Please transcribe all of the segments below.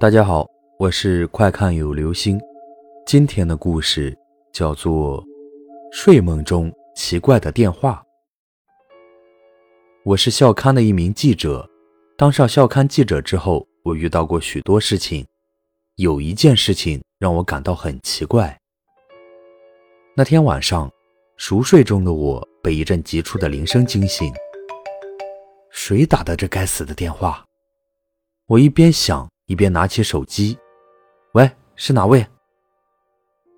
大家好，我是快看有流星。今天的故事叫做《睡梦中奇怪的电话》。我是校刊的一名记者，当上校刊记者之后，我遇到过许多事情，有一件事情让我感到很奇怪。那天晚上，熟睡中的我被一阵急促的铃声惊醒。谁打的这该死的电话？我一边想。一边拿起手机，喂，是哪位？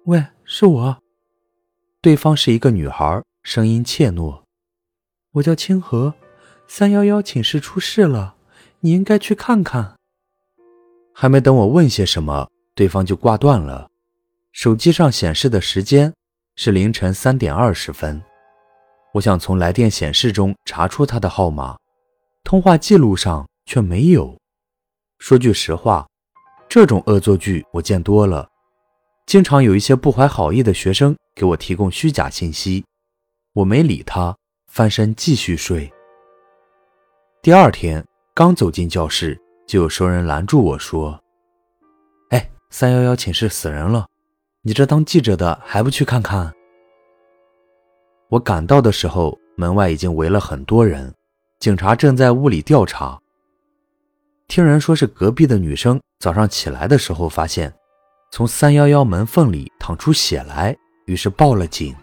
喂，是我。对方是一个女孩，声音怯懦。我叫清河，三幺幺寝室出事了，你应该去看看。还没等我问些什么，对方就挂断了。手机上显示的时间是凌晨三点二十分。我想从来电显示中查出他的号码，通话记录上却没有。说句实话，这种恶作剧我见多了，经常有一些不怀好意的学生给我提供虚假信息，我没理他，翻身继续睡。第二天刚走进教室，就有熟人拦住我说：“哎，三幺幺寝室死人了，你这当记者的还不去看看？”我赶到的时候，门外已经围了很多人，警察正在屋里调查。听人说是隔壁的女生早上起来的时候发现，从三幺幺门缝里淌出血来，于是报了警。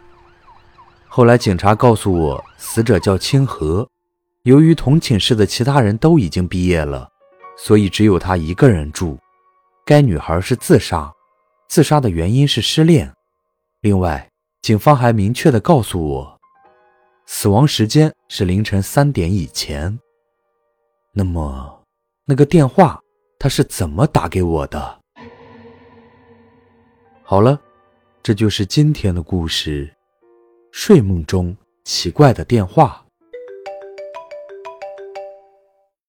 后来警察告诉我，死者叫清河，由于同寝室的其他人都已经毕业了，所以只有她一个人住。该女孩是自杀，自杀的原因是失恋。另外，警方还明确的告诉我，死亡时间是凌晨三点以前。那么。那个电话他是怎么打给我的？好了，这就是今天的故事。睡梦中奇怪的电话。